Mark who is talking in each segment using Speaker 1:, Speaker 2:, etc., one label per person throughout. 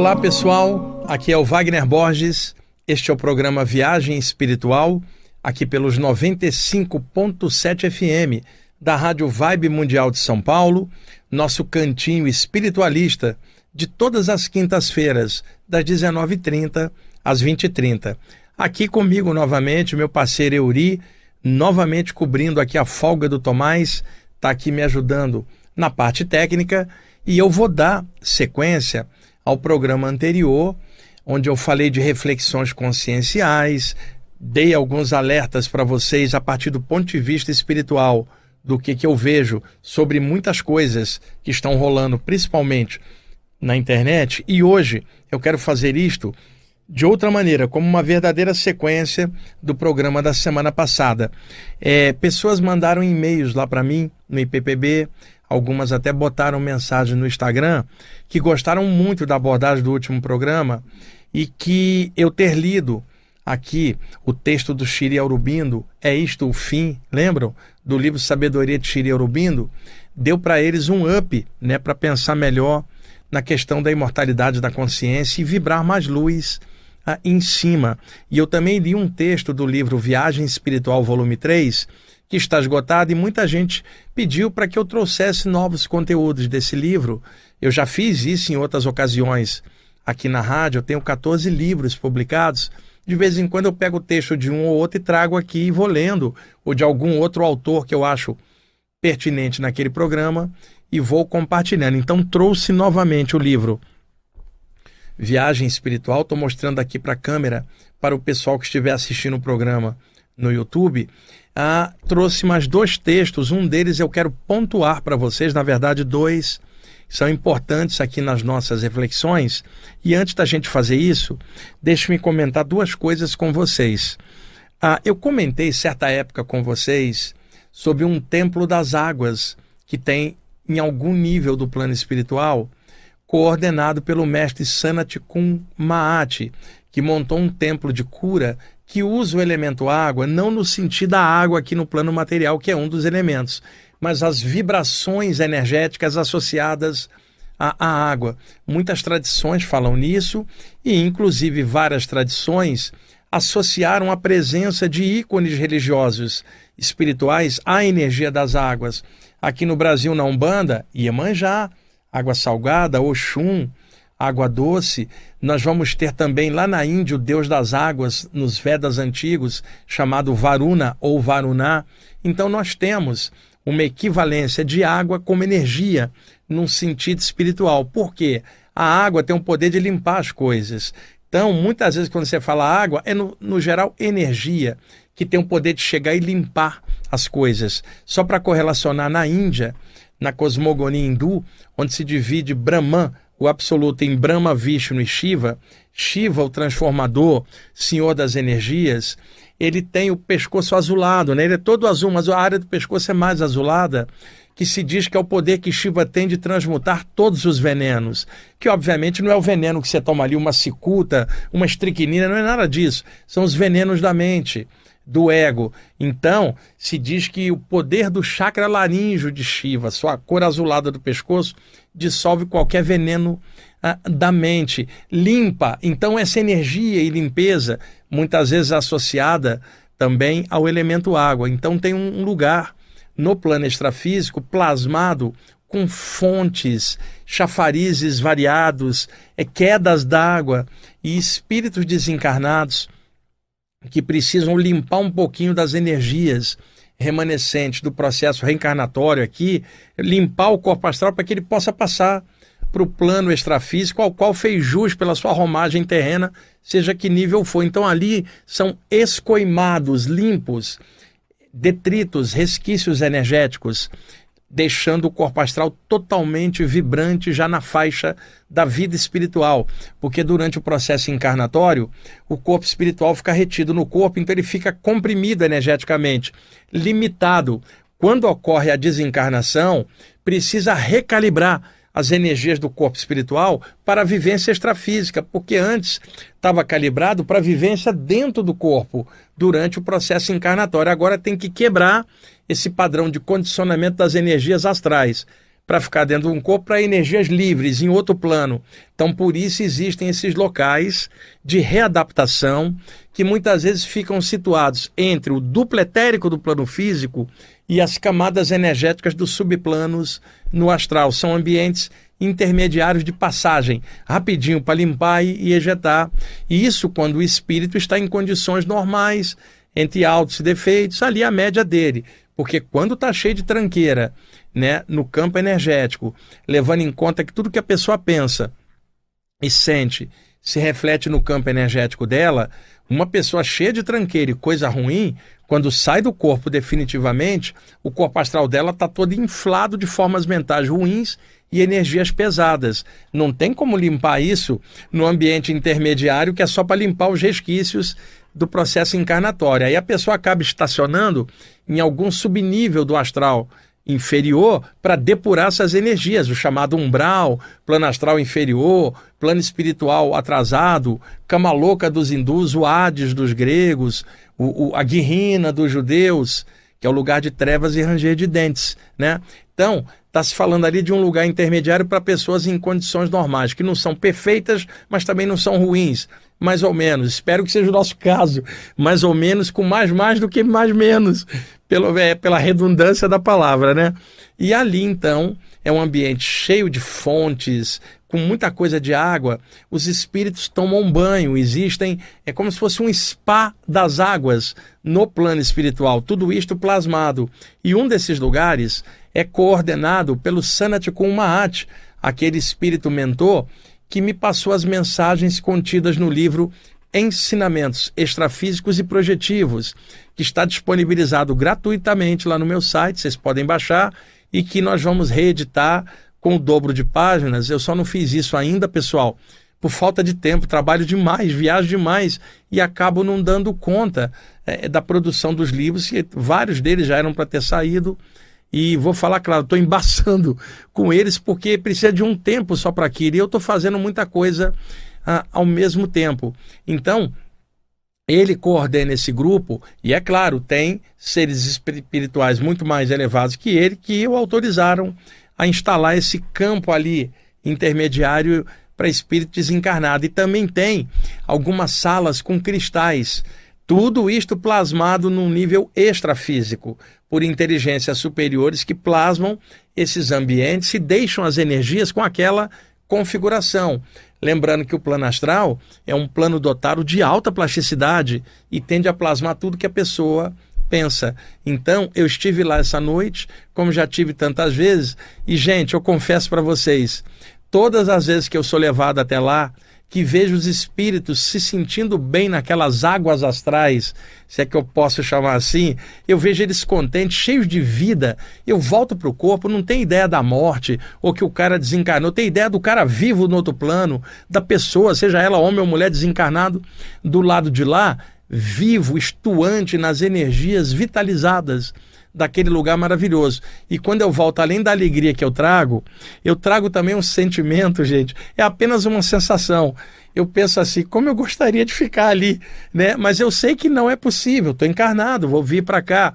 Speaker 1: Olá pessoal, aqui é o Wagner Borges. Este é o programa Viagem Espiritual, aqui pelos 95.7 FM da Rádio Vibe Mundial de São Paulo, nosso cantinho espiritualista de todas as quintas-feiras, das 19h30 às 20h30. Aqui comigo novamente, meu parceiro Euri, novamente cobrindo aqui a folga do Tomás, está aqui me ajudando na parte técnica e eu vou dar sequência ao programa anterior, onde eu falei de reflexões conscienciais, dei alguns alertas para vocês a partir do ponto de vista espiritual do que, que eu vejo sobre muitas coisas que estão rolando, principalmente na internet. E hoje eu quero fazer isto de outra maneira, como uma verdadeira sequência do programa da semana passada. É, pessoas mandaram e-mails lá para mim no IPPB, algumas até botaram mensagem no Instagram, que gostaram muito da abordagem do último programa e que eu ter lido aqui o texto do Shiri Aurobindo, É Isto o Fim, lembram? Do livro Sabedoria de Shiri Aurobindo, deu para eles um up, né, para pensar melhor na questão da imortalidade da consciência e vibrar mais luz ah, em cima. E eu também li um texto do livro Viagem Espiritual, volume 3, que está esgotado e muita gente pediu para que eu trouxesse novos conteúdos desse livro. Eu já fiz isso em outras ocasiões aqui na rádio, eu tenho 14 livros publicados. De vez em quando eu pego o texto de um ou outro e trago aqui e vou lendo, ou de algum outro autor que eu acho pertinente naquele programa e vou compartilhando. Então trouxe novamente o livro Viagem Espiritual. Estou mostrando aqui para a câmera para o pessoal que estiver assistindo o programa no YouTube. Ah, trouxe mais dois textos. Um deles eu quero pontuar para vocês, na verdade, dois são importantes aqui nas nossas reflexões. E antes da gente fazer isso, deixe-me comentar duas coisas com vocês. Ah, eu comentei certa época com vocês sobre um templo das águas que tem em algum nível do plano espiritual coordenado pelo mestre Sanat Kun Maat, que montou um templo de cura que usa o elemento água não no sentido da água aqui no plano material, que é um dos elementos, mas as vibrações energéticas associadas à, à água. Muitas tradições falam nisso e, inclusive, várias tradições associaram a presença de ícones religiosos espirituais à energia das águas. Aqui no Brasil, na Umbanda, Iemanjá, água salgada, Oxum, água doce. Nós vamos ter também lá na Índia o deus das águas, nos Vedas antigos, chamado Varuna ou Varuná. Então nós temos uma equivalência de água como energia num sentido espiritual. Por quê? A água tem o poder de limpar as coisas. Então, muitas vezes, quando você fala água, é no, no geral energia, que tem o poder de chegar e limpar as coisas. Só para correlacionar na Índia, na cosmogonia hindu, onde se divide Brahman, o absoluto, em Brahma, Vishnu e Shiva, Shiva, o transformador, senhor das energias, ele tem o pescoço azulado, né? ele é todo azul, mas a área do pescoço é mais azulada, que se diz que é o poder que Shiva tem de transmutar todos os venenos, que obviamente não é o veneno que você toma ali, uma cicuta, uma estricnina, não é nada disso, são os venenos da mente do ego. Então, se diz que o poder do chakra laríngeo de Shiva, sua cor azulada do pescoço, dissolve qualquer veneno ah, da mente, limpa. Então, essa energia e limpeza, muitas vezes associada também ao elemento água. Então, tem um lugar no plano extrafísico plasmado com fontes, chafarizes variados, é, quedas d'água e espíritos desencarnados que precisam limpar um pouquinho das energias remanescentes do processo reencarnatório aqui, limpar o corpo astral para que ele possa passar para o plano extrafísico ao qual fez jus pela sua romagem terrena, seja que nível for. Então ali são escoimados, limpos, detritos, resquícios energéticos deixando o corpo astral totalmente vibrante já na faixa da vida espiritual, porque durante o processo encarnatório, o corpo espiritual fica retido no corpo, então ele fica comprimido energeticamente, limitado. Quando ocorre a desencarnação, precisa recalibrar as energias do corpo espiritual para a vivência extrafísica, porque antes estava calibrado para a vivência dentro do corpo durante o processo encarnatório. Agora tem que quebrar esse padrão de condicionamento das energias astrais para ficar dentro de um corpo para energias livres em outro plano. Então, por isso existem esses locais de readaptação que muitas vezes ficam situados entre o duplo etérico do plano físico e as camadas energéticas dos subplanos no astral. São ambientes intermediários de passagem, rapidinho para limpar e ejetar. E isso quando o espírito está em condições normais, entre altos e defeitos, ali a média dele. Porque quando está cheio de tranqueira né, no campo energético, levando em conta que tudo que a pessoa pensa e sente se reflete no campo energético dela, uma pessoa cheia de tranqueira e coisa ruim, quando sai do corpo definitivamente, o corpo astral dela está todo inflado de formas mentais ruins e energias pesadas. Não tem como limpar isso no ambiente intermediário, que é só para limpar os resquícios do processo encarnatório. Aí a pessoa acaba estacionando em algum subnível do astral inferior para depurar essas energias, o chamado umbral, plano astral inferior, plano espiritual atrasado, cama louca dos hindus, o Hades dos gregos, o, o, a guirrina dos judeus, que é o lugar de trevas e ranger de dentes, né? Então, está se falando ali de um lugar intermediário para pessoas em condições normais, que não são perfeitas, mas também não são ruins mais ou menos. Espero que seja o nosso caso, mais ou menos, com mais mais do que mais menos, pelo, é, pela redundância da palavra, né? E ali, então, é um ambiente cheio de fontes, com muita coisa de água. Os espíritos tomam banho, existem, é como se fosse um spa das águas no plano espiritual, tudo isto plasmado. E um desses lugares é coordenado pelo Sanat Mahat, aquele espírito mentor que me passou as mensagens contidas no livro Ensinamentos Extrafísicos e Projetivos, que está disponibilizado gratuitamente lá no meu site, vocês podem baixar e que nós vamos reeditar com o dobro de páginas. Eu só não fiz isso ainda, pessoal, por falta de tempo, trabalho demais, viajo demais e acabo não dando conta é, da produção dos livros, que vários deles já eram para ter saído e vou falar, claro, estou embaçando com eles porque precisa de um tempo só para aquilo. E eu estou fazendo muita coisa ah, ao mesmo tempo. Então, ele coordena esse grupo e, é claro, tem seres espirituais muito mais elevados que ele que o autorizaram a instalar esse campo ali intermediário para espírito desencarnado. E também tem algumas salas com cristais. Tudo isto plasmado num nível extrafísico por inteligências superiores que plasmam esses ambientes e deixam as energias com aquela configuração. Lembrando que o plano astral é um plano dotado de alta plasticidade e tende a plasmar tudo que a pessoa pensa. Então, eu estive lá essa noite, como já tive tantas vezes, e gente, eu confesso para vocês, todas as vezes que eu sou levado até lá, que vejo os espíritos se sentindo bem naquelas águas astrais, se é que eu posso chamar assim, eu vejo eles contentes, cheios de vida. Eu volto para o corpo, não tem ideia da morte, ou que o cara desencarnou, tem ideia do cara vivo no outro plano, da pessoa, seja ela homem ou mulher desencarnado, do lado de lá, vivo, estuante nas energias vitalizadas daquele lugar maravilhoso. E quando eu volto, além da alegria que eu trago, eu trago também um sentimento, gente. É apenas uma sensação. Eu penso assim, como eu gostaria de ficar ali, né? Mas eu sei que não é possível. Estou encarnado, vou vir para cá.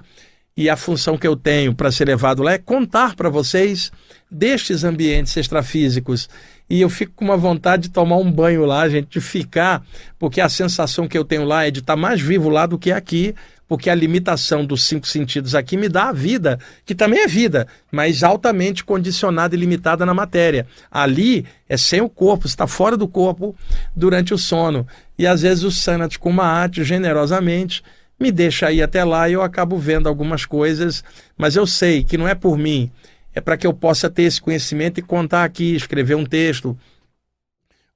Speaker 1: E a função que eu tenho para ser levado lá é contar para vocês destes ambientes extrafísicos. E eu fico com uma vontade de tomar um banho lá, gente, de ficar, porque a sensação que eu tenho lá é de estar mais vivo lá do que aqui, porque a limitação dos cinco sentidos aqui me dá a vida, que também é vida, mas altamente condicionada e limitada na matéria. Ali é sem o corpo, está fora do corpo durante o sono. E às vezes o Sanat Kumaat, generosamente, me deixa ir até lá e eu acabo vendo algumas coisas, mas eu sei que não é por mim, é para que eu possa ter esse conhecimento e contar aqui, escrever um texto,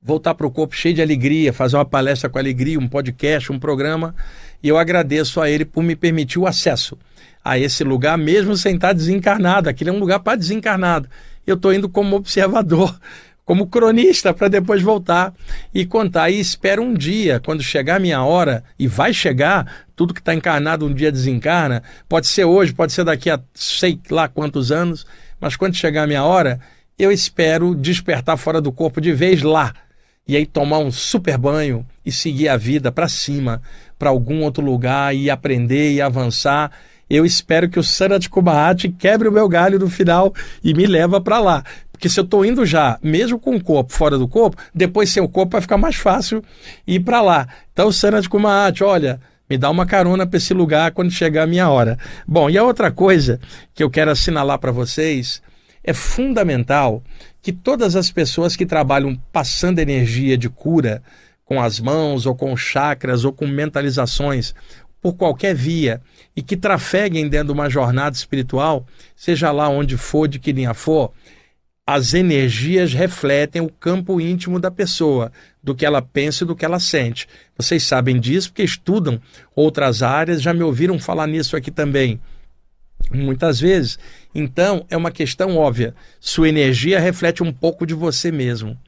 Speaker 1: voltar para o corpo cheio de alegria, fazer uma palestra com alegria, um podcast, um programa e eu agradeço a ele por me permitir o acesso a esse lugar, mesmo sem estar desencarnado. Aquilo é um lugar para desencarnado. Eu estou indo como observador, como cronista, para depois voltar e contar. E espero um dia, quando chegar a minha hora, e vai chegar, tudo que está encarnado um dia desencarna, pode ser hoje, pode ser daqui a sei lá quantos anos, mas quando chegar a minha hora, eu espero despertar fora do corpo de vez lá e aí tomar um super banho e seguir a vida para cima, para algum outro lugar e aprender e avançar eu espero que o Sanat Kumahat quebre o meu galho no final e me leva para lá. Porque se eu estou indo já, mesmo com o corpo fora do corpo, depois sem o corpo vai ficar mais fácil ir para lá. Então, Sanat Kumahat, olha, me dá uma carona para esse lugar quando chegar a minha hora. Bom, e a outra coisa que eu quero assinalar para vocês é fundamental que todas as pessoas que trabalham passando energia de cura com as mãos ou com chakras ou com mentalizações por qualquer via e que trafeguem dentro de uma jornada espiritual, seja lá onde for, de que linha for, as energias refletem o campo íntimo da pessoa, do que ela pensa e do que ela sente. Vocês sabem disso porque estudam outras áreas, já me ouviram falar nisso aqui também muitas vezes. Então, é uma questão óbvia. Sua energia reflete um pouco de você mesmo.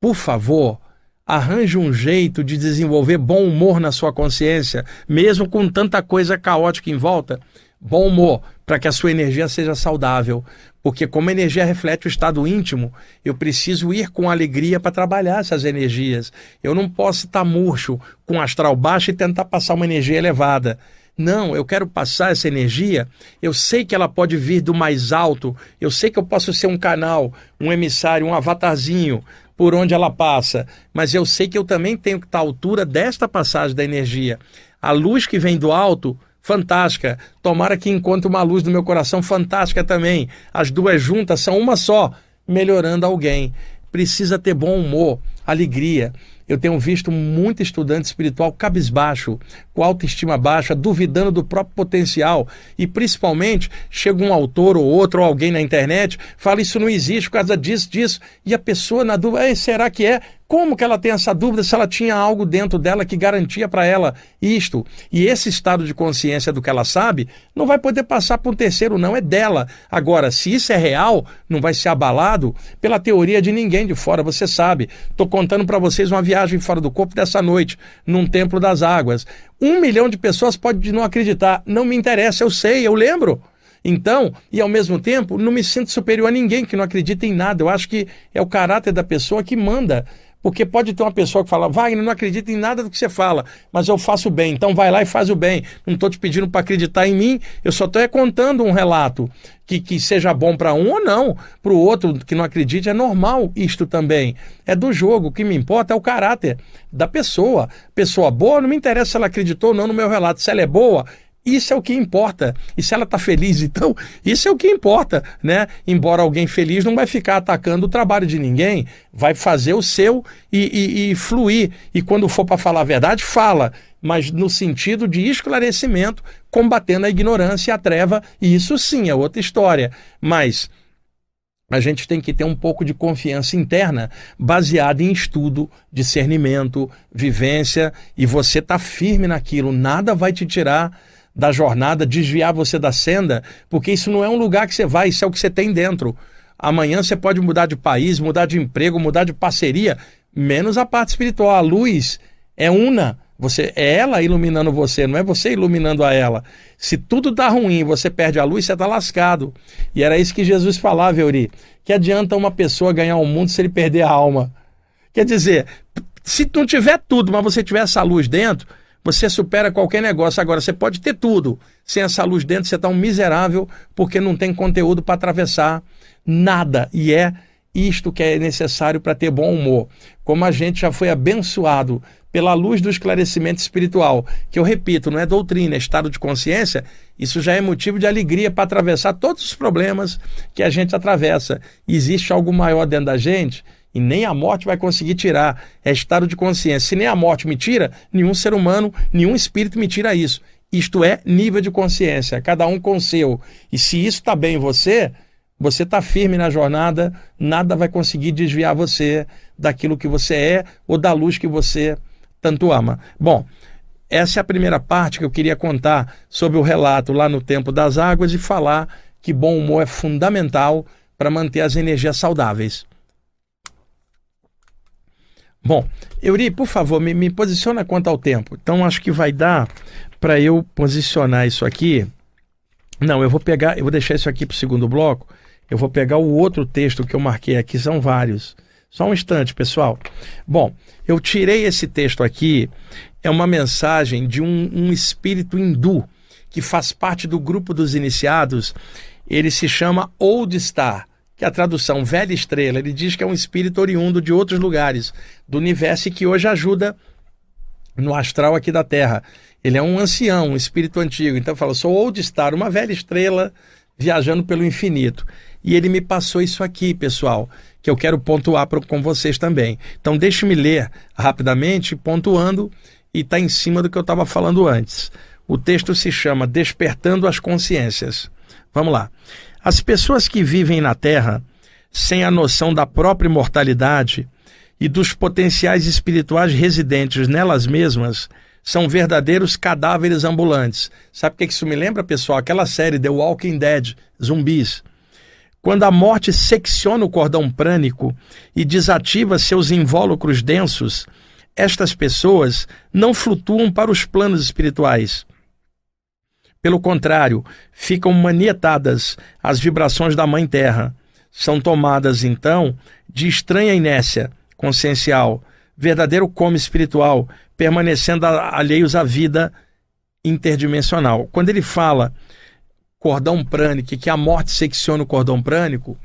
Speaker 1: Por favor, arranje um jeito de desenvolver bom humor na sua consciência, mesmo com tanta coisa caótica em volta. Bom humor, para que a sua energia seja saudável. Porque, como a energia reflete o estado íntimo, eu preciso ir com alegria para trabalhar essas energias. Eu não posso estar murcho, com astral baixo e tentar passar uma energia elevada. Não, eu quero passar essa energia. Eu sei que ela pode vir do mais alto. Eu sei que eu posso ser um canal, um emissário, um avatarzinho por onde ela passa. Mas eu sei que eu também tenho que estar à altura desta passagem da energia. A luz que vem do alto, fantástica. Tomara que encontre uma luz no meu coração, fantástica também. As duas juntas são uma só, melhorando alguém. Precisa ter bom humor, alegria. Eu tenho visto muito estudante espiritual cabisbaixo, com autoestima baixa, duvidando do próprio potencial. E principalmente, chega um autor ou outro, ou alguém na internet, fala isso não existe por causa disso, disso. E a pessoa na dúvida, será que é? Como que ela tem essa dúvida se ela tinha algo dentro dela que garantia para ela isto? E esse estado de consciência do que ela sabe não vai poder passar para um terceiro, não, é dela. Agora, se isso é real, não vai ser abalado pela teoria de ninguém de fora, você sabe. Estou contando para vocês uma viagem fora do corpo dessa noite, num templo das águas. Um milhão de pessoas pode não acreditar. Não me interessa, eu sei, eu lembro. Então, e ao mesmo tempo, não me sinto superior a ninguém que não acredita em nada. Eu acho que é o caráter da pessoa que manda. Porque pode ter uma pessoa que fala, Wagner, não acredita em nada do que você fala, mas eu faço bem, então vai lá e faz o bem. Não estou te pedindo para acreditar em mim, eu só estou contando um relato que, que seja bom para um ou não. Para o outro que não acredite, é normal isto também. É do jogo. O que me importa é o caráter da pessoa. Pessoa boa, não me interessa se ela acreditou ou não no meu relato. Se ela é boa, isso é o que importa. E se ela está feliz, então, isso é o que importa, né? Embora alguém feliz não vai ficar atacando o trabalho de ninguém, vai fazer o seu e, e, e fluir. E quando for para falar a verdade, fala, mas no sentido de esclarecimento, combatendo a ignorância e a treva. E isso sim é outra história. Mas a gente tem que ter um pouco de confiança interna baseada em estudo, discernimento, vivência, e você tá firme naquilo, nada vai te tirar da jornada, desviar você da senda, porque isso não é um lugar que você vai, isso é o que você tem dentro. Amanhã você pode mudar de país, mudar de emprego, mudar de parceria, menos a parte espiritual. A luz é una. Você é ela iluminando você, não é você iluminando a ela. Se tudo dá ruim, você perde a luz, você está lascado. E era isso que Jesus falava, Euri. Que adianta uma pessoa ganhar o mundo se ele perder a alma? Quer dizer, se não tiver tudo, mas você tiver essa luz dentro, você supera qualquer negócio. Agora, você pode ter tudo. Sem essa luz dentro, você está um miserável porque não tem conteúdo para atravessar nada. E é isto que é necessário para ter bom humor. Como a gente já foi abençoado pela luz do esclarecimento espiritual, que eu repito, não é doutrina, é estado de consciência, isso já é motivo de alegria para atravessar todos os problemas que a gente atravessa. Existe algo maior dentro da gente e nem a morte vai conseguir tirar. É estado de consciência. Se nem a morte me tira, nenhum ser humano, nenhum espírito me tira isso. Isto é nível de consciência, cada um com o seu. E se isso está bem em você, você está firme na jornada, nada vai conseguir desviar você daquilo que você é ou da luz que você tanto ama. Bom, essa é a primeira parte que eu queria contar sobre o relato lá no Tempo das Águas e falar que bom humor é fundamental para manter as energias saudáveis. Bom, Euri, por favor, me, me posiciona quanto ao tempo. Então, acho que vai dar para eu posicionar isso aqui. Não, eu vou pegar, eu vou deixar isso aqui para o segundo bloco. Eu vou pegar o outro texto que eu marquei aqui, são vários. Só um instante, pessoal. Bom, eu tirei esse texto aqui, é uma mensagem de um, um espírito hindu que faz parte do grupo dos iniciados, ele se chama Old Star, que a tradução velha estrela. Ele diz que é um espírito oriundo de outros lugares do universo e que hoje ajuda no astral aqui da Terra. Ele é um ancião, um espírito antigo. Então fala, sou Old Star, uma velha estrela viajando pelo infinito. E ele me passou isso aqui, pessoal, que eu quero pontuar com vocês também. Então deixe-me ler rapidamente, pontuando, e está em cima do que eu estava falando antes. O texto se chama Despertando as Consciências. Vamos lá. As pessoas que vivem na Terra sem a noção da própria imortalidade e dos potenciais espirituais residentes nelas mesmas são verdadeiros cadáveres ambulantes. Sabe o que isso me lembra, pessoal? Aquela série The Walking Dead, zumbis. Quando a morte secciona o cordão prânico e desativa seus invólucros densos, estas pessoas não flutuam para os planos espirituais. Pelo contrário, ficam manietadas às vibrações da Mãe Terra. São tomadas, então, de estranha inércia consciencial, verdadeiro coma espiritual, permanecendo alheios à vida interdimensional. Quando ele fala cordão prânico, que a morte secciona o cordão prânico,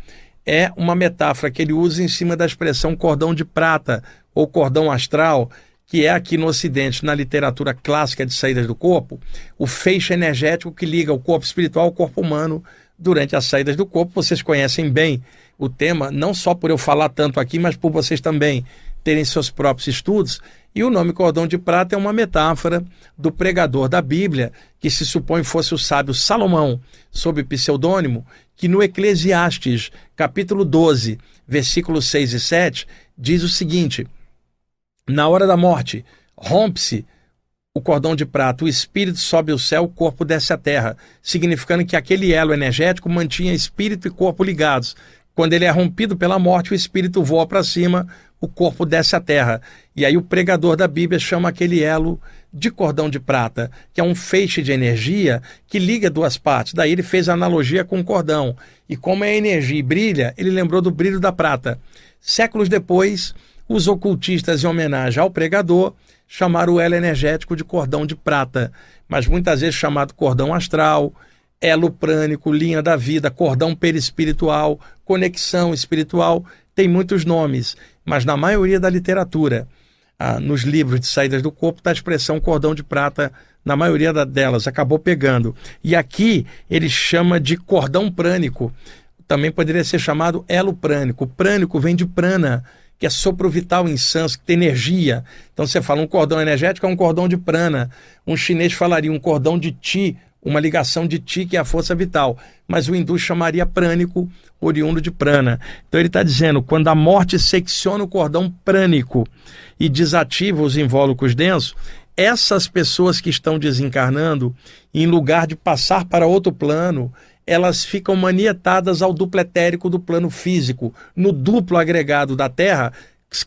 Speaker 1: é uma metáfora que ele usa em cima da expressão cordão de prata ou cordão astral, que é aqui no Ocidente, na literatura clássica de saídas do corpo, o feixe energético que liga o corpo espiritual ao corpo humano durante as saídas do corpo. Vocês conhecem bem o tema, não só por eu falar tanto aqui, mas por vocês também terem seus próprios estudos. E o nome cordão de prata é uma metáfora do pregador da Bíblia, que se supõe fosse o sábio Salomão, sob pseudônimo, que no Eclesiastes, capítulo 12, versículos 6 e 7, diz o seguinte: Na hora da morte, rompe-se o cordão de prata, o espírito sobe ao céu, o corpo desce à terra, significando que aquele elo energético mantinha espírito e corpo ligados. Quando ele é rompido pela morte, o espírito voa para cima, o corpo desce à terra. E aí o pregador da Bíblia chama aquele elo de cordão de prata, que é um feixe de energia que liga duas partes. Daí ele fez a analogia com o cordão. E como é energia e brilha, ele lembrou do brilho da prata. Séculos depois, os ocultistas, em homenagem ao pregador, chamaram o elo energético de cordão de prata, mas muitas vezes chamado cordão astral, elo prânico, linha da vida, cordão perispiritual, conexão espiritual, tem muitos nomes mas na maioria da literatura, ah, nos livros de saídas do corpo, está a expressão cordão de prata, na maioria delas, acabou pegando. E aqui ele chama de cordão prânico, também poderia ser chamado elo prânico. Prânico vem de prana, que é sopro vital em sânscrito, tem energia. Então você fala um cordão energético é um cordão de prana. Um chinês falaria um cordão de ti, uma ligação de ti, que é a força vital. Mas o hindu chamaria prânico, oriundo de prana. Então ele está dizendo: quando a morte secciona o cordão prânico e desativa os invólucros densos, essas pessoas que estão desencarnando, em lugar de passar para outro plano, elas ficam manietadas ao duplo etérico do plano físico, no duplo agregado da Terra,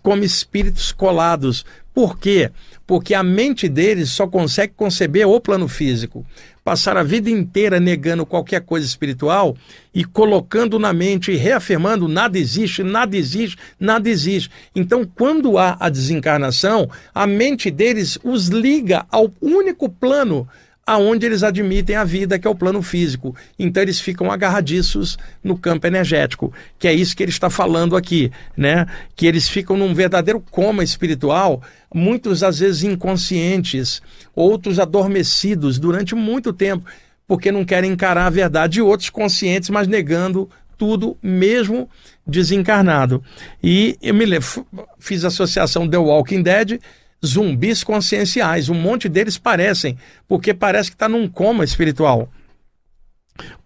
Speaker 1: como espíritos colados. Por quê? Porque a mente deles só consegue conceber o plano físico passar a vida inteira negando qualquer coisa espiritual e colocando na mente e reafirmando nada existe, nada existe, nada existe. Então, quando há a desencarnação, a mente deles os liga ao único plano aonde eles admitem a vida, que é o plano físico. Então eles ficam agarradiços no campo energético, que é isso que ele está falando aqui, né? Que eles ficam num verdadeiro coma espiritual, muitos às vezes inconscientes, outros adormecidos durante muito tempo, porque não querem encarar a verdade, e outros conscientes, mas negando tudo, mesmo desencarnado. E eu me lembro, fiz associação The Walking Dead zumbis conscienciais. Um monte deles parecem, porque parece que está num coma espiritual.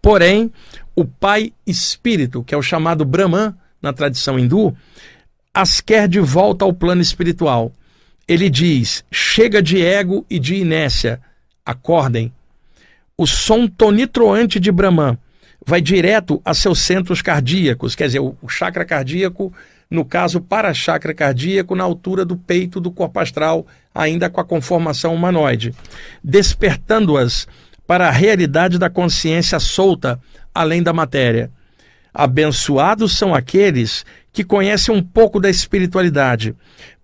Speaker 1: Porém, o pai espírito, que é o chamado Brahman na tradição hindu, as quer de volta ao plano espiritual. Ele diz: chega de ego e de inércia, acordem. O som tonitroante de Brahman vai direto a seus centros cardíacos, quer dizer, o chakra cardíaco no caso para-chakra cardíaco, na altura do peito do corpo astral, ainda com a conformação humanoide, despertando-as para a realidade da consciência solta, além da matéria. Abençoados são aqueles que conhecem um pouco da espiritualidade,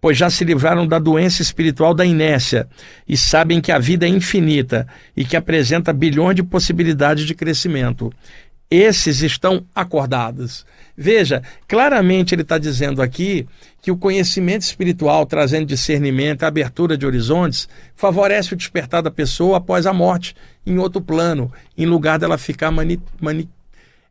Speaker 1: pois já se livraram da doença espiritual da inércia e sabem que a vida é infinita e que apresenta bilhões de possibilidades de crescimento. Esses estão acordados. Veja, claramente ele está dizendo aqui que o conhecimento espiritual, trazendo discernimento, abertura de horizontes, favorece o despertar da pessoa após a morte, em outro plano, em lugar dela ficar mani, mani,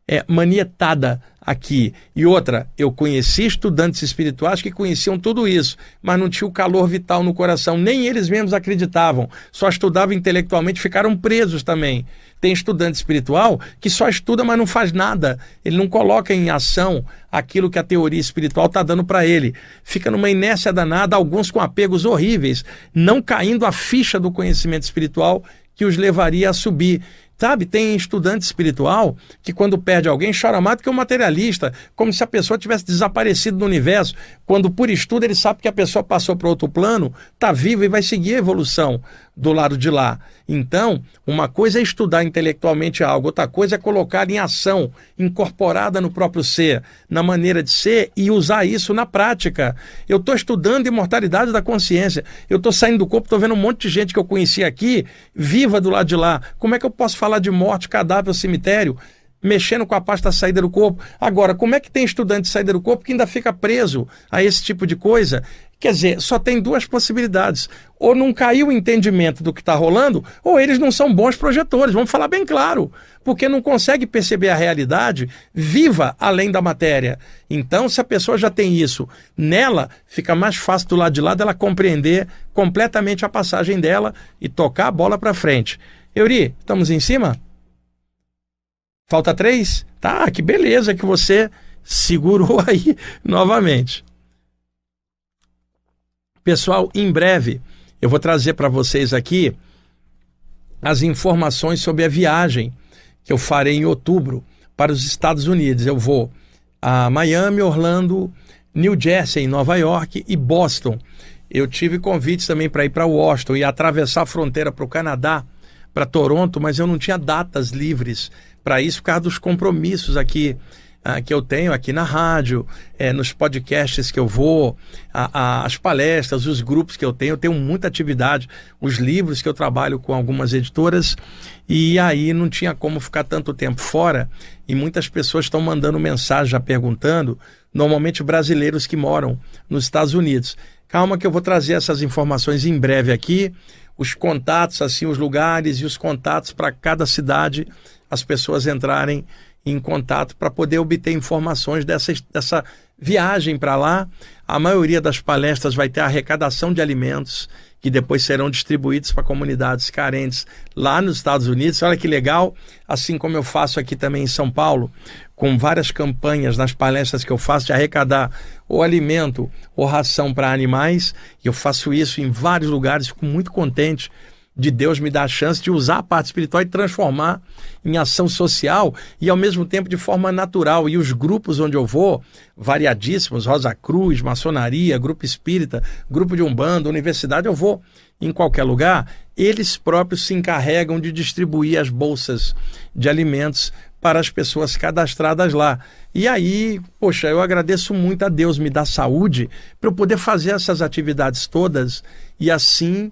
Speaker 1: é, manietada aqui. E outra, eu conheci estudantes espirituais que conheciam tudo isso, mas não tinha o calor vital no coração. Nem eles mesmos acreditavam, só estudavam intelectualmente, ficaram presos também. Tem estudante espiritual que só estuda, mas não faz nada. Ele não coloca em ação aquilo que a teoria espiritual está dando para ele. Fica numa inércia danada, alguns com apegos horríveis, não caindo a ficha do conhecimento espiritual que os levaria a subir. Sabe, tem estudante espiritual que quando perde alguém chora mais do que o um materialista, como se a pessoa tivesse desaparecido do universo, quando por estudo ele sabe que a pessoa passou para outro plano, está viva e vai seguir a evolução do lado de lá. Então, uma coisa é estudar intelectualmente algo, outra coisa é colocar em ação, incorporada no próprio ser, na maneira de ser e usar isso na prática. Eu estou estudando imortalidade da consciência, eu estou saindo do corpo, estou vendo um monte de gente que eu conheci aqui, viva do lado de lá. Como é que eu posso falar de morte, cadáver, cemitério? mexendo com a parte da saída do corpo. Agora, como é que tem estudante de saída do corpo que ainda fica preso a esse tipo de coisa? Quer dizer, só tem duas possibilidades. Ou não caiu o entendimento do que está rolando, ou eles não são bons projetores. Vamos falar bem claro. Porque não consegue perceber a realidade viva além da matéria. Então, se a pessoa já tem isso nela, fica mais fácil do lado de lá dela compreender completamente a passagem dela e tocar a bola para frente. Euri, estamos em cima? Falta três? Tá, que beleza que você segurou aí novamente. Pessoal, em breve eu vou trazer para vocês aqui as informações sobre a viagem que eu farei em outubro para os Estados Unidos. Eu vou a Miami, Orlando, New Jersey, Nova York e Boston. Eu tive convites também para ir para Washington e atravessar a fronteira para o Canadá, para Toronto, mas eu não tinha datas livres para isso por causa dos compromissos aqui ah, que eu tenho aqui na rádio, é, nos podcasts que eu vou, a, a, as palestras, os grupos que eu tenho. Eu tenho muita atividade, os livros que eu trabalho com algumas editoras, e aí não tinha como ficar tanto tempo fora. E muitas pessoas estão mandando mensagem já perguntando, normalmente brasileiros que moram nos Estados Unidos. Calma que eu vou trazer essas informações em breve aqui, os contatos, assim, os lugares e os contatos para cada cidade, as pessoas entrarem em contato para poder obter informações dessa, dessa viagem para lá. A maioria das palestras vai ter arrecadação de alimentos que depois serão distribuídos para comunidades carentes lá nos Estados Unidos. Olha que legal, assim como eu faço aqui também em São Paulo, com várias campanhas nas palestras que eu faço de arrecadar ou alimento ou ração para animais. E eu faço isso em vários lugares, fico muito contente de Deus me dar a chance de usar a parte espiritual e transformar em ação social e ao mesmo tempo de forma natural. E os grupos onde eu vou, variadíssimos, Rosa Cruz, maçonaria, grupo espírita, grupo de umbanda, universidade, eu vou em qualquer lugar, eles próprios se encarregam de distribuir as bolsas de alimentos para as pessoas cadastradas lá. E aí, poxa, eu agradeço muito a Deus me dar saúde para eu poder fazer essas atividades todas e assim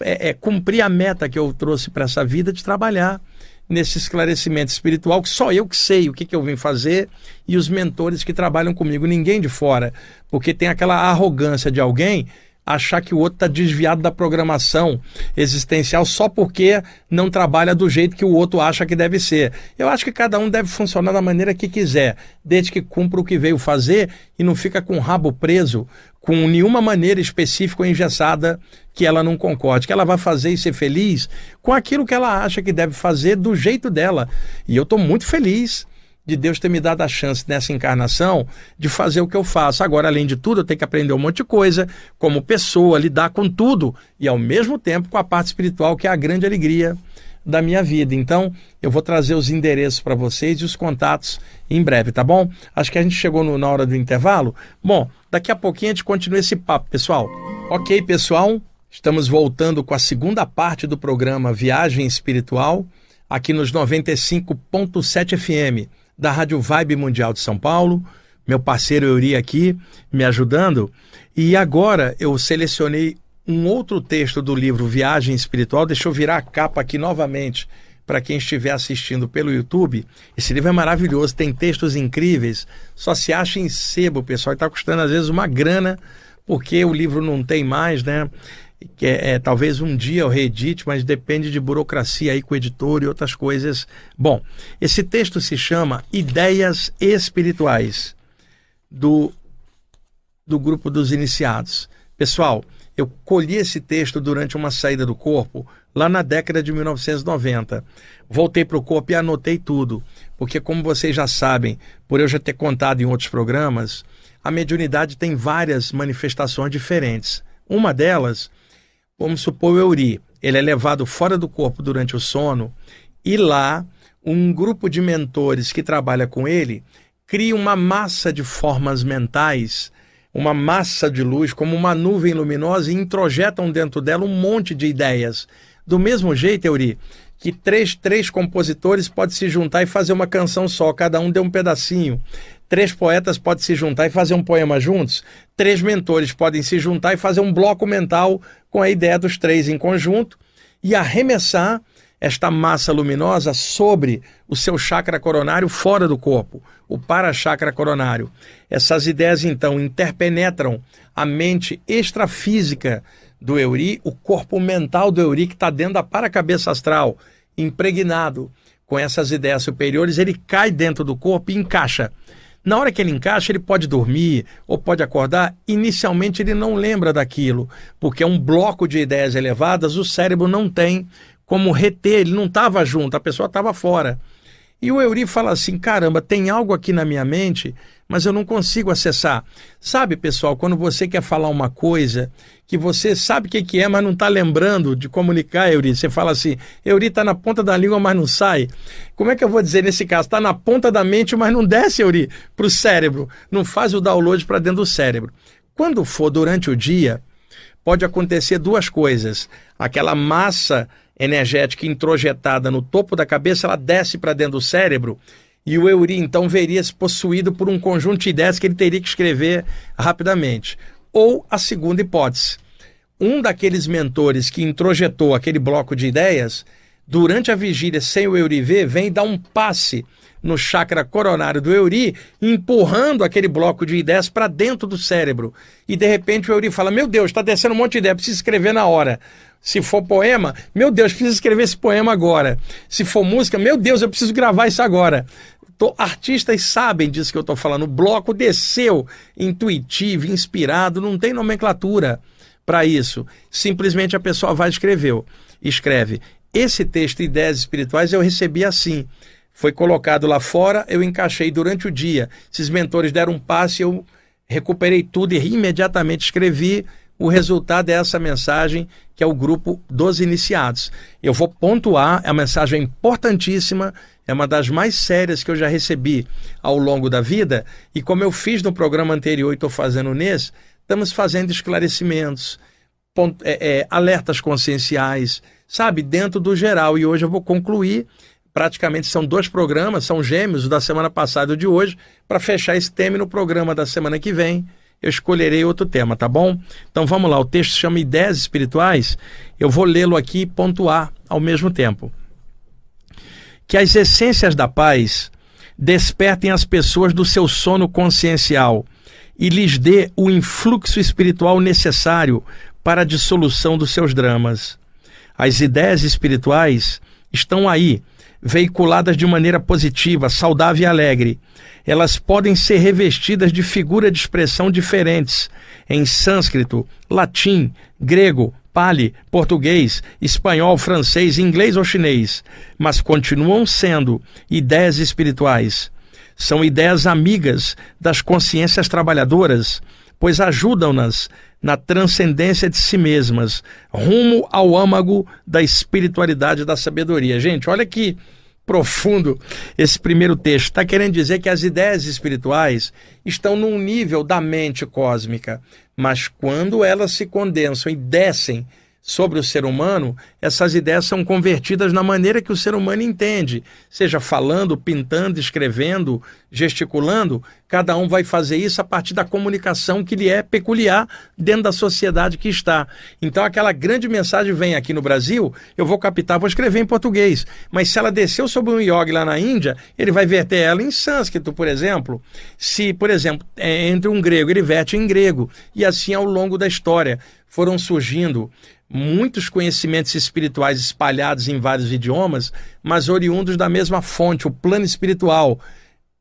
Speaker 1: é, é cumprir a meta que eu trouxe para essa vida de trabalhar nesse esclarecimento espiritual que só eu que sei o que, que eu vim fazer e os mentores que trabalham comigo, ninguém de fora, porque tem aquela arrogância de alguém achar que o outro está desviado da programação existencial só porque não trabalha do jeito que o outro acha que deve ser. Eu acho que cada um deve funcionar da maneira que quiser, desde que cumpra o que veio fazer e não fica com o rabo preso com nenhuma maneira específica ou engessada que ela não concorde, que ela vai fazer e ser feliz com aquilo que ela acha que deve fazer do jeito dela. E eu estou muito feliz de Deus ter me dado a chance nessa encarnação de fazer o que eu faço. Agora, além de tudo, eu tenho que aprender um monte de coisa, como pessoa, lidar com tudo e ao mesmo tempo com a parte espiritual, que é a grande alegria da minha vida. Então, eu vou trazer os endereços para vocês e os contatos em breve, tá bom? Acho que a gente chegou no, na hora do intervalo. Bom, daqui a pouquinho a gente continua esse papo, pessoal. Ok, pessoal? Estamos voltando com a segunda parte do programa Viagem Espiritual, aqui nos 95.7 FM da Rádio Vibe Mundial de São Paulo, meu parceiro Euri aqui me ajudando. E agora eu selecionei um outro texto do livro Viagem Espiritual. Deixa eu virar a capa aqui novamente para quem estiver assistindo pelo YouTube. Esse livro é maravilhoso, tem textos incríveis, só se acha em sebo, pessoal, está custando às vezes uma grana, porque o livro não tem mais, né? Que é, é, talvez um dia eu reedite, mas depende de burocracia aí com o editor e outras coisas. Bom, esse texto se chama Ideias Espirituais, do, do grupo dos iniciados. Pessoal, eu colhi esse texto durante uma saída do corpo lá na década de 1990. Voltei para o corpo e anotei tudo, porque, como vocês já sabem, por eu já ter contado em outros programas, a mediunidade tem várias manifestações diferentes. Uma delas, vamos supor o Euri, ele é levado fora do corpo durante o sono e lá um grupo de mentores que trabalha com ele cria uma massa de formas mentais uma massa de luz, como uma nuvem luminosa, e introjetam dentro dela um monte de ideias. Do mesmo jeito, Euri, que três, três compositores podem se juntar e fazer uma canção só, cada um deu um pedacinho. Três poetas podem se juntar e fazer um poema juntos. Três mentores podem se juntar e fazer um bloco mental com a ideia dos três em conjunto e arremessar esta massa luminosa sobre o seu chakra coronário fora do corpo, o para-chakra coronário. Essas ideias, então, interpenetram a mente extrafísica do Euri, o corpo mental do Euri, que está dentro da para-cabeça astral, impregnado com essas ideias superiores, ele cai dentro do corpo e encaixa. Na hora que ele encaixa, ele pode dormir ou pode acordar. Inicialmente, ele não lembra daquilo, porque é um bloco de ideias elevadas, o cérebro não tem como reter, ele não estava junto, a pessoa estava fora. E o Euri fala assim: caramba, tem algo aqui na minha mente, mas eu não consigo acessar. Sabe, pessoal, quando você quer falar uma coisa que você sabe o que, é, mas não está lembrando de comunicar, Euri, você fala assim: Euri está na ponta da língua, mas não sai. Como é que eu vou dizer nesse caso? Está na ponta da mente, mas não desce, Euri, para o cérebro, não faz o download para dentro do cérebro. Quando for durante o dia, pode acontecer duas coisas. Aquela massa energética introjetada no topo da cabeça, ela desce para dentro do cérebro e o Euri então veria-se possuído por um conjunto de ideias que ele teria que escrever rapidamente. Ou a segunda hipótese, um daqueles mentores que introjetou aquele bloco de ideias, durante a vigília sem o Euri ver, vem dá um passe no chakra coronário do Euri, empurrando aquele bloco de ideias para dentro do cérebro. E de repente o Euri fala: Meu Deus, está descendo um monte de ideia, preciso escrever na hora. Se for poema, meu Deus, preciso escrever esse poema agora. Se for música, meu Deus, eu preciso gravar isso agora. Tô, artistas sabem disso que eu estou falando. O bloco desceu intuitivo, inspirado, não tem nomenclatura para isso. Simplesmente a pessoa vai escreveu. Escreve. Esse texto, Ideias Espirituais, eu recebi assim. Foi colocado lá fora, eu encaixei durante o dia. Esses mentores deram um passe, eu recuperei tudo e imediatamente escrevi o resultado é essa mensagem que é o grupo dos iniciados. Eu vou pontuar, a mensagem é importantíssima, é uma das mais sérias que eu já recebi ao longo da vida, e como eu fiz no programa anterior e estou fazendo nesse, estamos fazendo esclarecimentos, ponto, é, é, alertas conscienciais, sabe, dentro do geral. E hoje eu vou concluir, praticamente são dois programas, são gêmeos, o da semana passada e o de hoje, para fechar esse tema no programa da semana que vem eu escolherei outro tema, tá bom? Então vamos lá, o texto chama Ideias Espirituais, eu vou lê-lo aqui e pontuar ao mesmo tempo. Que as essências da paz despertem as pessoas do seu sono consciencial e lhes dê o influxo espiritual necessário para a dissolução dos seus dramas. As ideias espirituais estão aí, veiculadas de maneira positiva, saudável e alegre elas podem ser revestidas de figuras de expressão diferentes em sânscrito, latim, grego, pali, português, espanhol, francês, inglês ou chinês, mas continuam sendo ideias espirituais. São ideias amigas das consciências trabalhadoras, pois ajudam-nas na transcendência de si mesmas, rumo ao âmago da espiritualidade da sabedoria. Gente, olha que profundo esse primeiro texto. Está querendo dizer que as ideias espirituais estão num nível da mente cósmica, mas quando elas se condensam e descem sobre o ser humano, essas ideias são convertidas na maneira que o ser humano entende, seja falando, pintando, escrevendo, gesticulando, cada um vai fazer isso a partir da comunicação que lhe é peculiar dentro da sociedade que está. Então, aquela grande mensagem vem aqui no Brasil, eu vou captar, vou escrever em português. Mas se ela desceu sobre um yogi lá na Índia, ele vai verter ela em sânscrito, por exemplo. Se, por exemplo, é entre um grego, ele verte em grego. E assim ao longo da história foram surgindo muitos conhecimentos espirituais espalhados em vários idiomas, mas oriundos da mesma fonte, o plano espiritual.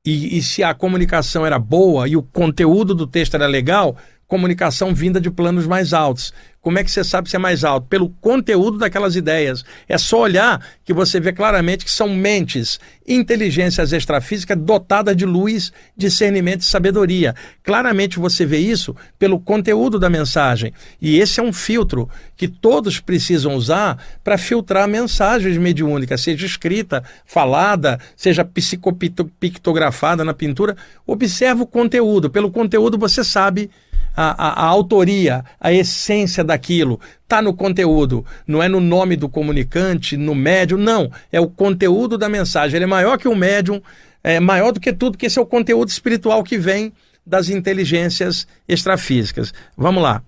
Speaker 1: E, e, se a comunicação era boa e o conteúdo do texto era legal, comunicação vinda de planos mais altos. Como é que você sabe se é mais alto? Pelo conteúdo daquelas ideias. É só olhar que você vê claramente que são mentes, inteligências extrafísicas dotadas de luz, discernimento e sabedoria. Claramente você vê isso pelo conteúdo da mensagem. E esse é um filtro que todos precisam usar para filtrar mensagens mediúnicas, seja escrita, falada, seja psicopictografada na pintura. Observa o conteúdo. Pelo conteúdo você sabe a, a, a autoria, a essência daquilo. Está no conteúdo, não é no nome do comunicante, no médium, não. É o conteúdo da mensagem. Ele é maior que o médium, é maior do que tudo, que esse é o conteúdo espiritual que vem das inteligências extrafísicas. Vamos lá.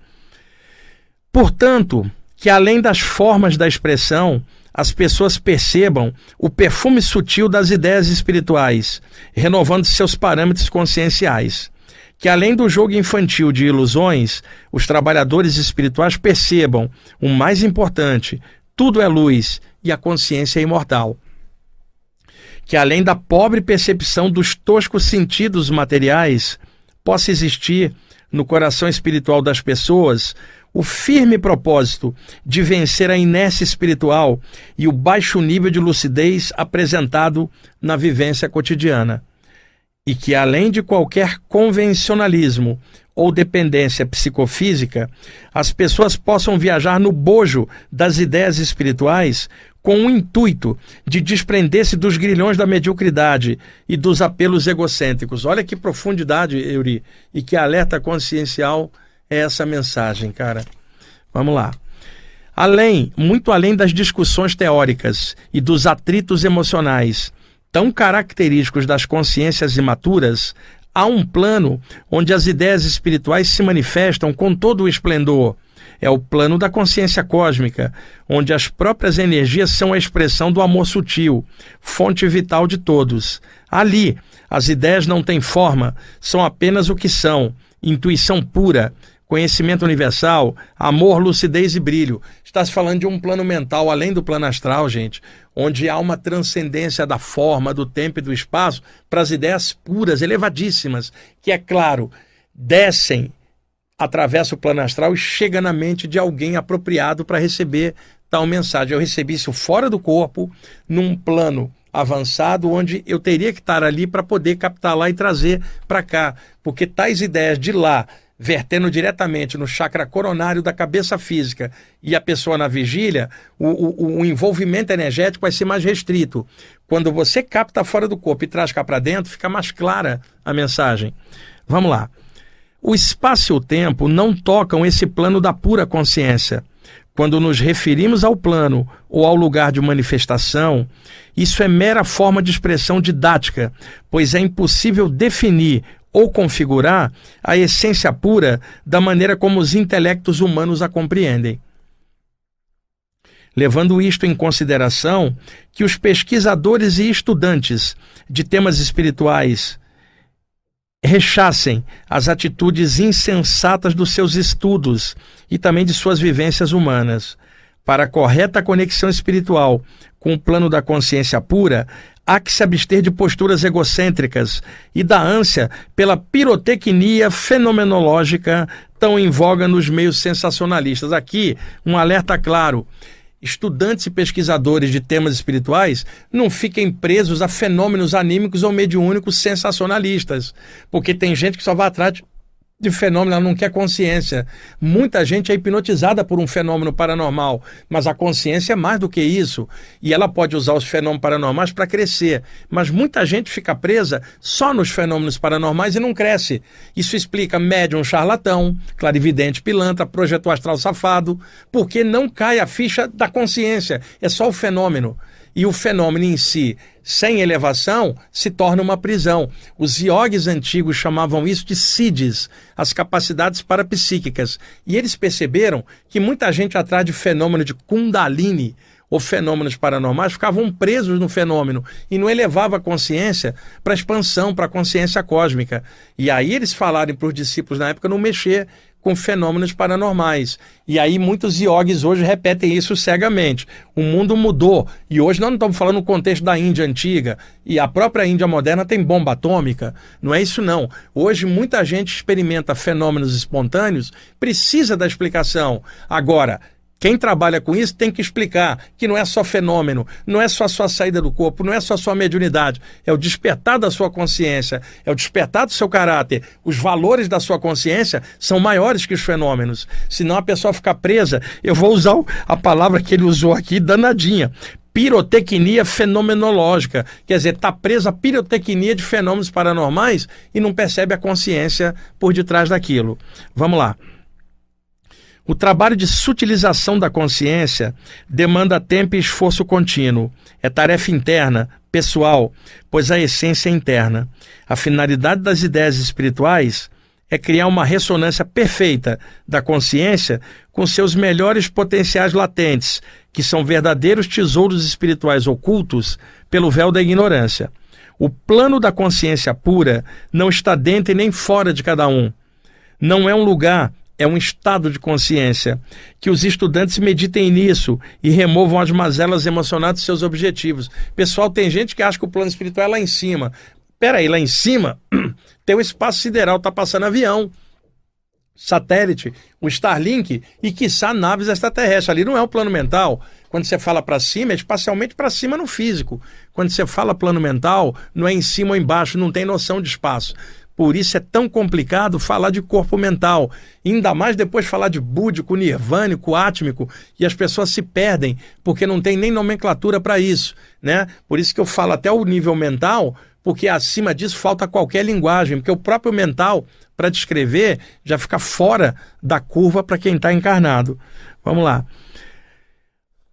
Speaker 1: Portanto, que além das formas da expressão, as pessoas percebam o perfume sutil das ideias espirituais, renovando seus parâmetros conscienciais que além do jogo infantil de ilusões, os trabalhadores espirituais percebam o mais importante: tudo é luz e a consciência é imortal. Que além da pobre percepção dos toscos sentidos materiais, possa existir no coração espiritual das pessoas o firme propósito de vencer a inércia espiritual e o baixo nível de lucidez apresentado na vivência cotidiana e que, além de qualquer convencionalismo ou dependência psicofísica, as pessoas possam viajar no bojo das ideias espirituais com o intuito de desprender-se dos grilhões da mediocridade e dos apelos egocêntricos. Olha que profundidade, Euri, e que alerta consciencial é essa mensagem, cara. Vamos lá. Além, muito além das discussões teóricas e dos atritos emocionais, tão característicos das consciências imaturas, há um plano onde as ideias espirituais se manifestam com todo o esplendor. É o plano da consciência cósmica, onde as próprias energias são a expressão do amor sutil, fonte vital de todos. Ali, as ideias não têm forma, são apenas o que são, intuição pura, conhecimento universal, amor, lucidez e brilho. Está se falando de um plano mental além do plano astral, gente, onde há uma transcendência da forma, do tempo e do espaço para as ideias puras, elevadíssimas, que é claro, descem, atravessa o plano astral e chega na mente de alguém apropriado para receber tal mensagem. Eu recebi isso fora do corpo, num plano avançado, onde eu teria que estar ali para poder captar lá e trazer para cá, porque tais ideias de lá vertendo diretamente no chakra coronário da cabeça física e a pessoa na vigília, o, o, o, envolvimento energético vai ser mais restrito. Quando você capta fora do corpo e traz cá para dentro, fica mais clara a mensagem. Vamos lá. O espaço e o tempo não tocam esse plano da pura consciência. Quando nos referimos ao plano ou ao lugar de manifestação, isso é mera forma de expressão didática, pois é impossível definir ou configurar a essência pura da maneira como os intelectos humanos a compreendem. Levando isto em consideração, que os pesquisadores e estudantes de temas espirituais rechassem as atitudes insensatas dos seus estudos e também de suas vivências humanas. Para a correta conexão espiritual com o plano da consciência pura, há que se abster de posturas egocêntricas e da ânsia pela pirotecnia fenomenológica tão em voga nos meios sensacionalistas. Aqui, um alerta claro. Estudantes e pesquisadores de temas espirituais não fiquem presos a fenômenos anímicos ou mediúnicos sensacionalistas, porque tem gente que só vai atrás de fenômeno, ela não quer consciência. Muita gente é hipnotizada por um fenômeno paranormal, mas a consciência é mais do que isso. E ela pode usar os fenômenos paranormais para crescer. Mas muita gente fica presa só nos fenômenos paranormais e não cresce. Isso explica médium charlatão, clarividente pilantra, projetor astral safado, porque não cai a ficha da consciência, é só o fenômeno e o fenômeno em si, sem elevação, se torna uma prisão. Os iogues antigos chamavam isso de siddhis, as capacidades parapsíquicas. E eles perceberam que muita gente atrás de fenômeno de kundalini, ou fenômenos paranormais ficavam presos no fenômeno e não elevava a consciência para expansão, para a consciência cósmica. E aí eles falaram para os discípulos na época não mexer com fenômenos paranormais. E aí muitos iogues hoje repetem isso cegamente. O mundo mudou e hoje nós não estamos falando no contexto da Índia antiga e a própria Índia moderna tem bomba atômica. Não é isso não. Hoje muita gente experimenta fenômenos espontâneos, precisa da explicação. Agora, quem trabalha com isso tem que explicar que não é só fenômeno, não é só a sua saída do corpo, não é só a sua mediunidade, é o despertar da sua consciência, é o despertar do seu caráter. Os valores da sua consciência são maiores que os fenômenos. Senão a pessoa fica presa. Eu vou usar a palavra que ele usou aqui, danadinha pirotecnia fenomenológica. Quer dizer, está presa a pirotecnia de fenômenos paranormais e não percebe a consciência por detrás daquilo. Vamos lá. O trabalho de sutilização da consciência demanda tempo e esforço contínuo. É tarefa interna, pessoal, pois a essência é interna. A finalidade das ideias espirituais é criar uma ressonância perfeita da consciência com seus melhores potenciais latentes, que são verdadeiros tesouros espirituais ocultos pelo véu da ignorância. O plano da consciência pura não está dentro e nem fora de cada um. Não é um lugar é um estado de consciência. Que os estudantes meditem nisso e removam as mazelas emocionais dos seus objetivos. Pessoal, tem gente que acha que o plano espiritual é lá em cima. Peraí, lá em cima tem um espaço sideral, tá passando avião, satélite, o Starlink e, quiçá, naves extraterrestres. Ali não é o plano mental. Quando você fala para cima, é espacialmente para cima no físico. Quando você fala plano mental, não é em cima ou embaixo, não tem noção de espaço. Por isso é tão complicado falar de corpo mental. Ainda mais depois falar de búdico, nirvânico, átmico, e as pessoas se perdem porque não tem nem nomenclatura para isso, né? Por isso que eu falo até o nível mental, porque acima disso falta qualquer linguagem, porque o próprio mental, para descrever, já fica fora da curva para quem está encarnado. Vamos lá.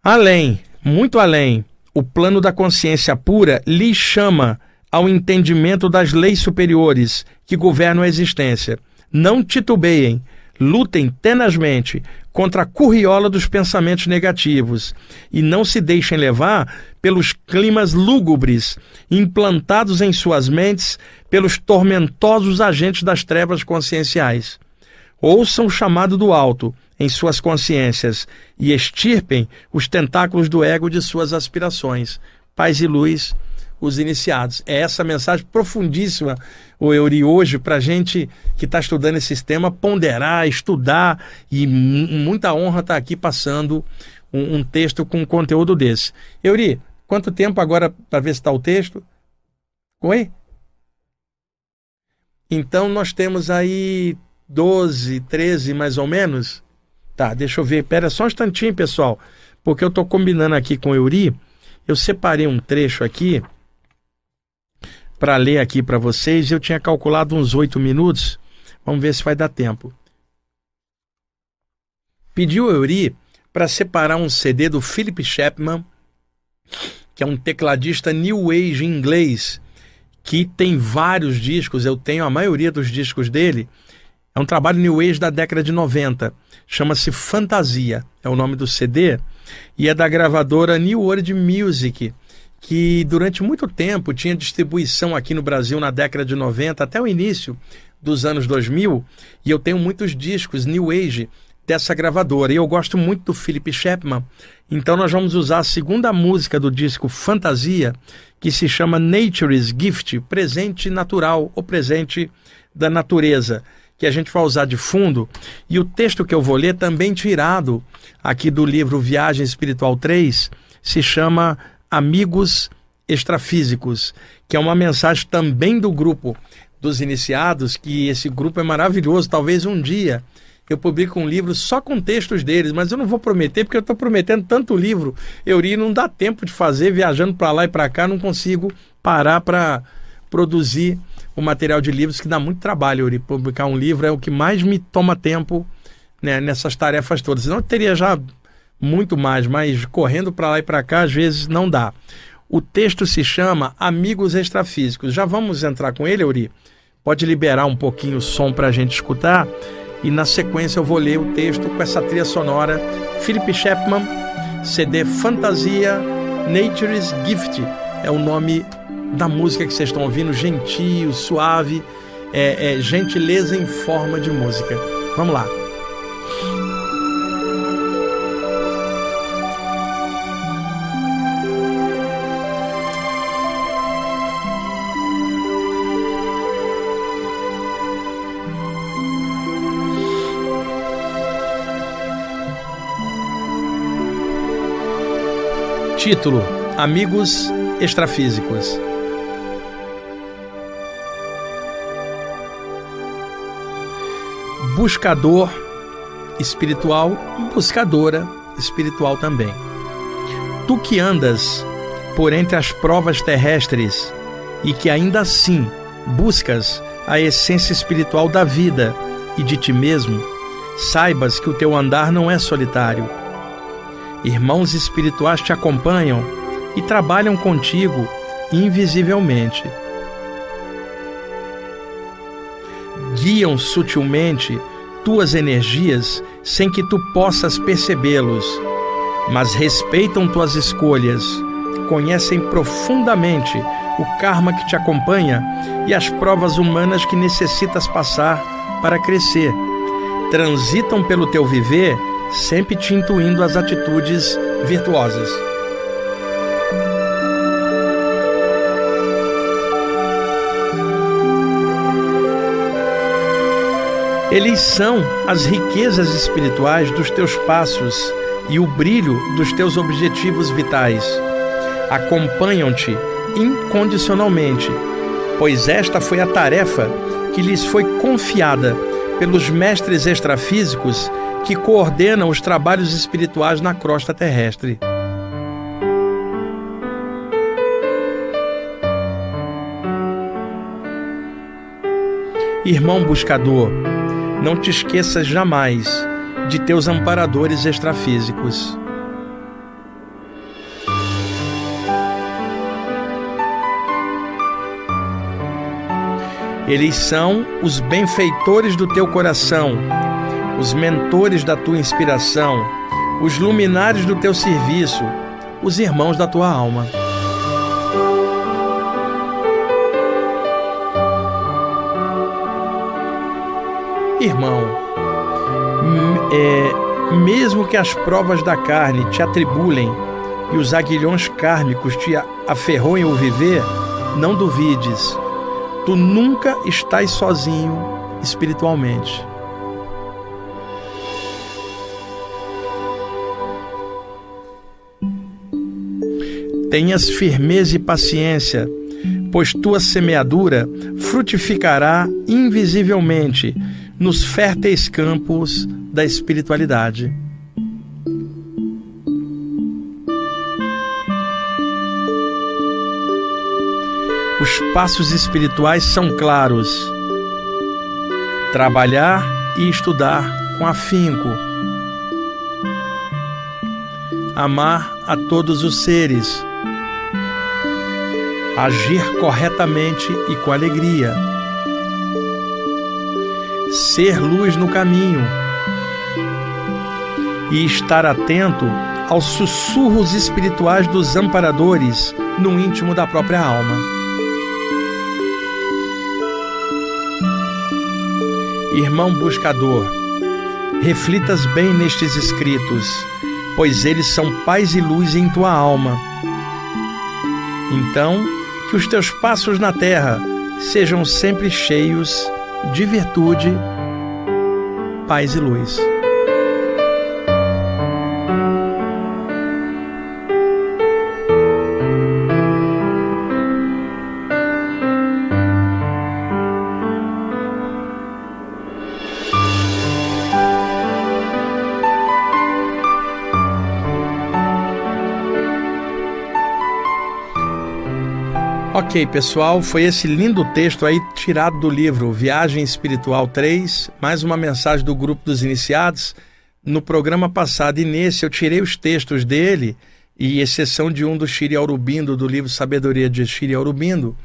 Speaker 1: Além, muito além, o plano da consciência pura lhe chama ao entendimento das leis superiores que governam a existência. Não titubeiem, lutem tenazmente contra a curriola dos pensamentos negativos e não se deixem levar pelos climas lúgubres implantados em suas mentes pelos tormentosos agentes das trevas conscienciais. Ouçam o chamado do alto em suas consciências e extirpem os tentáculos do ego de suas aspirações. Paz e luz os iniciados. É essa mensagem profundíssima, o Euri, hoje, para gente que está estudando esse sistema, ponderar, estudar, e muita honra estar tá aqui passando um, um, texto com um conteúdo desse. Euri, quanto tempo agora para ver se está o texto? Oi? Então nós temos aí 12, 13 mais ou menos. Tá, deixa eu ver. Pera só um instantinho, pessoal, porque eu estou combinando aqui com o Euri. Eu separei um trecho aqui para ler aqui para vocês. Eu tinha calculado uns oito minutos. Vamos ver se vai dar tempo. Pediu Euri para separar um CD do Philip Chapman, que é um tecladista new age inglês, que tem vários discos, eu tenho a maioria dos discos dele. É um trabalho new age da década de 90. Chama-se Fantasia, é o nome do CD, e é da gravadora New World Music que durante muito tempo tinha distribuição aqui no Brasil na década de 90 até o início dos anos 2000, e eu tenho muitos discos New Age dessa gravadora. E eu gosto muito do Philip Chapman. Então nós vamos usar a segunda música do disco Fantasia, que se chama Nature's Gift, presente natural ou presente da natureza, que a gente vai usar de fundo. E o texto que eu vou ler também tirado aqui do livro Viagem Espiritual 3, se chama Amigos Extrafísicos, que é uma mensagem também do grupo dos iniciados que esse grupo é maravilhoso. Talvez um dia eu publico um livro só com textos deles, mas eu não vou prometer porque eu estou prometendo tanto livro. Euri não dá tempo de fazer viajando para lá e para cá, não consigo parar para produzir o material de livros que dá muito trabalho, Euri. Publicar um livro é o que mais me toma tempo né, nessas tarefas todas. Senão eu teria já muito mais, mas correndo para lá e para cá às vezes não dá. O texto se chama Amigos Extrafísicos. Já vamos entrar com ele, Euri? Pode liberar um pouquinho o som para a gente escutar? E na sequência eu vou ler o texto com essa trilha sonora. Philip Chapman, CD Fantasia Nature's Gift. É o nome da música que vocês estão ouvindo, gentil, suave, é, é gentileza em forma de música. Vamos lá. Título: Amigos Extrafísicos. Buscador espiritual e buscadora espiritual também. Tu que andas por entre as provas terrestres e que ainda assim buscas a essência espiritual da vida e de ti mesmo, saibas que o teu andar não é solitário Irmãos espirituais te acompanham e trabalham contigo invisivelmente. Guiam sutilmente tuas energias sem que tu possas percebê-los, mas respeitam tuas escolhas, conhecem profundamente o karma que te acompanha e as provas humanas que necessitas passar para crescer. Transitam pelo teu viver sempre te intuindo as atitudes virtuosas. Eles são as riquezas espirituais dos teus passos e o brilho dos teus objetivos vitais. Acompanham-te incondicionalmente, pois esta foi a tarefa que lhes foi confiada pelos mestres extrafísicos que coordenam os trabalhos espirituais na crosta terrestre. Irmão buscador, não te esqueças jamais de teus amparadores extrafísicos. Eles são os benfeitores do teu coração os mentores da tua inspiração, os luminares do teu serviço, os irmãos da tua alma. Irmão, é, mesmo que as provas da carne te atribulem e os aguilhões kármicos te aferroem o viver, não duvides, tu nunca estás sozinho espiritualmente. Tenhas firmeza e paciência, pois tua semeadura frutificará invisivelmente nos férteis campos da espiritualidade. Os passos espirituais são claros. Trabalhar e estudar com afinco. Amar a todos os seres agir corretamente e com alegria, ser luz no caminho e estar atento aos sussurros espirituais dos amparadores no íntimo da própria alma. Irmão buscador, reflitas bem nestes escritos, pois eles são paz e luz em tua alma. Então, que os teus passos na terra sejam sempre cheios de virtude, paz e luz. Ok, pessoal, foi esse lindo texto aí tirado do livro Viagem Espiritual 3, mais uma mensagem do grupo dos iniciados. No programa passado e nesse eu tirei os textos dele, e exceção de um do Shiri Aurubindo, do livro Sabedoria de Shiri Aurubindo.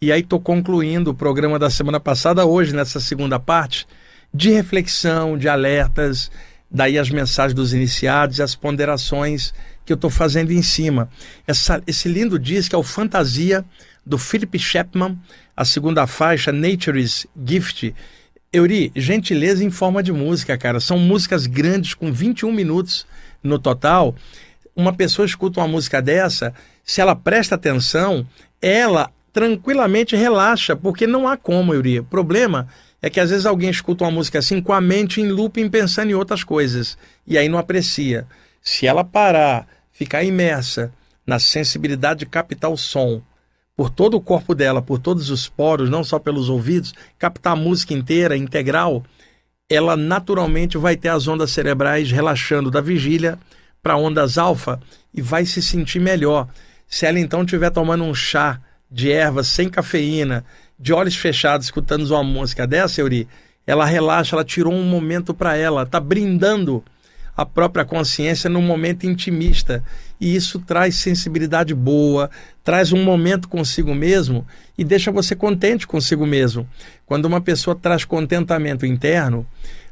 Speaker 1: E aí estou concluindo o programa da semana passada, hoje, nessa segunda parte, de reflexão, de alertas, daí as mensagens dos iniciados e as ponderações que eu estou fazendo em cima. Essa, esse lindo disco é o Fantasia do Philip Chapman, a segunda faixa, Nature's Gift. Euri, gentileza em forma de música, cara. São músicas grandes, com 21 minutos no total. Uma pessoa escuta uma música dessa, se ela presta atenção, ela tranquilamente relaxa, porque não há como, Euri. O problema é que às vezes alguém escuta uma música assim com a mente em looping pensando em outras coisas e aí não aprecia. Se ela parar, ficar imersa na sensibilidade de captar o som, por todo o corpo dela, por todos os poros, não só pelos ouvidos, captar a música inteira, integral, ela naturalmente vai ter as ondas cerebrais relaxando da vigília para ondas alfa e vai se sentir melhor. Se ela então estiver tomando um chá de ervas sem cafeína, de olhos fechados, escutando uma música dessa, Euri, ela relaxa, ela tirou um momento para ela, está brindando a própria consciência num momento intimista. E isso traz sensibilidade boa, traz um momento consigo mesmo e deixa você contente consigo mesmo. Quando uma pessoa traz contentamento interno,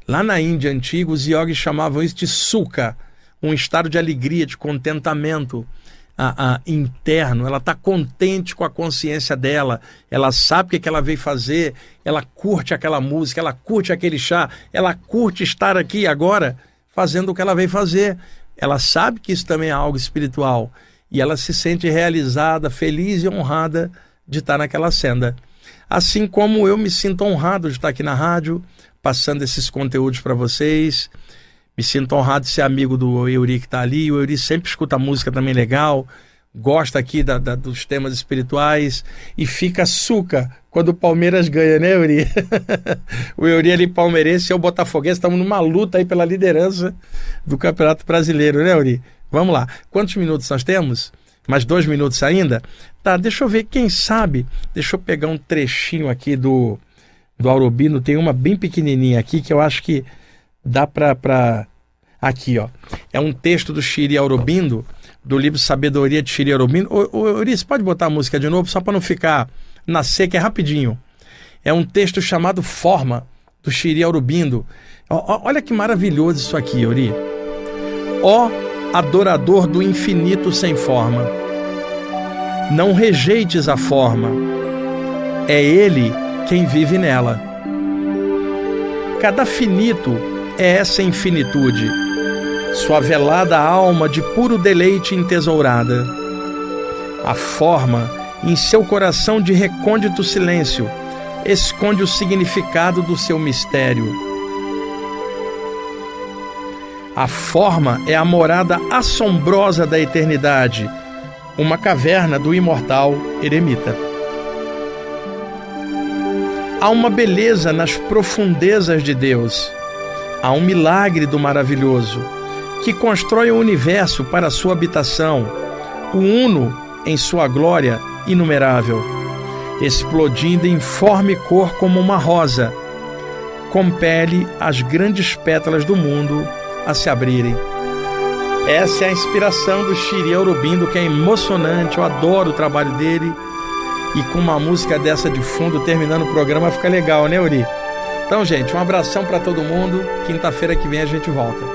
Speaker 1: lá na Índia antiga, os yogis chamavam isso de sukha, um estado de alegria, de contentamento. A, a, interno, ela está contente com a consciência dela, ela sabe o que, que ela veio fazer, ela curte aquela música, ela curte aquele chá, ela curte estar aqui agora fazendo o que ela veio fazer. Ela sabe que isso também é algo espiritual e ela se sente realizada, feliz e honrada de estar naquela senda. Assim como eu me sinto honrado de estar aqui na rádio, passando esses conteúdos para vocês. Me sinto honrado de ser amigo do Euri que está ali. O Euri sempre escuta música também legal gosta aqui da, da, dos temas espirituais e fica suca quando o Palmeiras ganha, né, Euri? o Euri ali palmeirense e o Botafoguense estamos numa luta aí pela liderança do Campeonato Brasileiro, né, Euri? Vamos lá. Quantos minutos nós temos? Mais dois minutos ainda? Tá, deixa eu ver, quem sabe, deixa eu pegar um trechinho aqui do, do Aurobino, tem uma bem pequenininha aqui que eu acho que dá para... Pra... Aqui, ó. É um texto do Shiri Aurobindo, do livro Sabedoria de. Ô, Eurício, pode botar a música de novo, só para não ficar na seca, é rapidinho. É um texto chamado Forma, do Shiri Aurobindo. Olha que maravilhoso isso aqui, Euri. Ó adorador do infinito sem forma, não rejeites a forma, é Ele quem vive nela. Cada finito é essa infinitude sua velada alma de puro deleite entesourada. A forma, em seu coração de recôndito silêncio, esconde o significado do seu mistério. A forma é a morada assombrosa da eternidade, uma caverna do imortal eremita. Há uma beleza nas profundezas de Deus, há um milagre do maravilhoso que constrói o universo para sua habitação, o Uno em sua glória inumerável, explodindo em forma e cor como uma rosa, compele as grandes pétalas do mundo a se abrirem. Essa é a inspiração do Shiri Aurobindo, que é emocionante, eu adoro o trabalho dele. E com uma música dessa de fundo, terminando o programa, fica legal, né, Uri? Então, gente, um abração para todo mundo. Quinta-feira que vem a gente volta.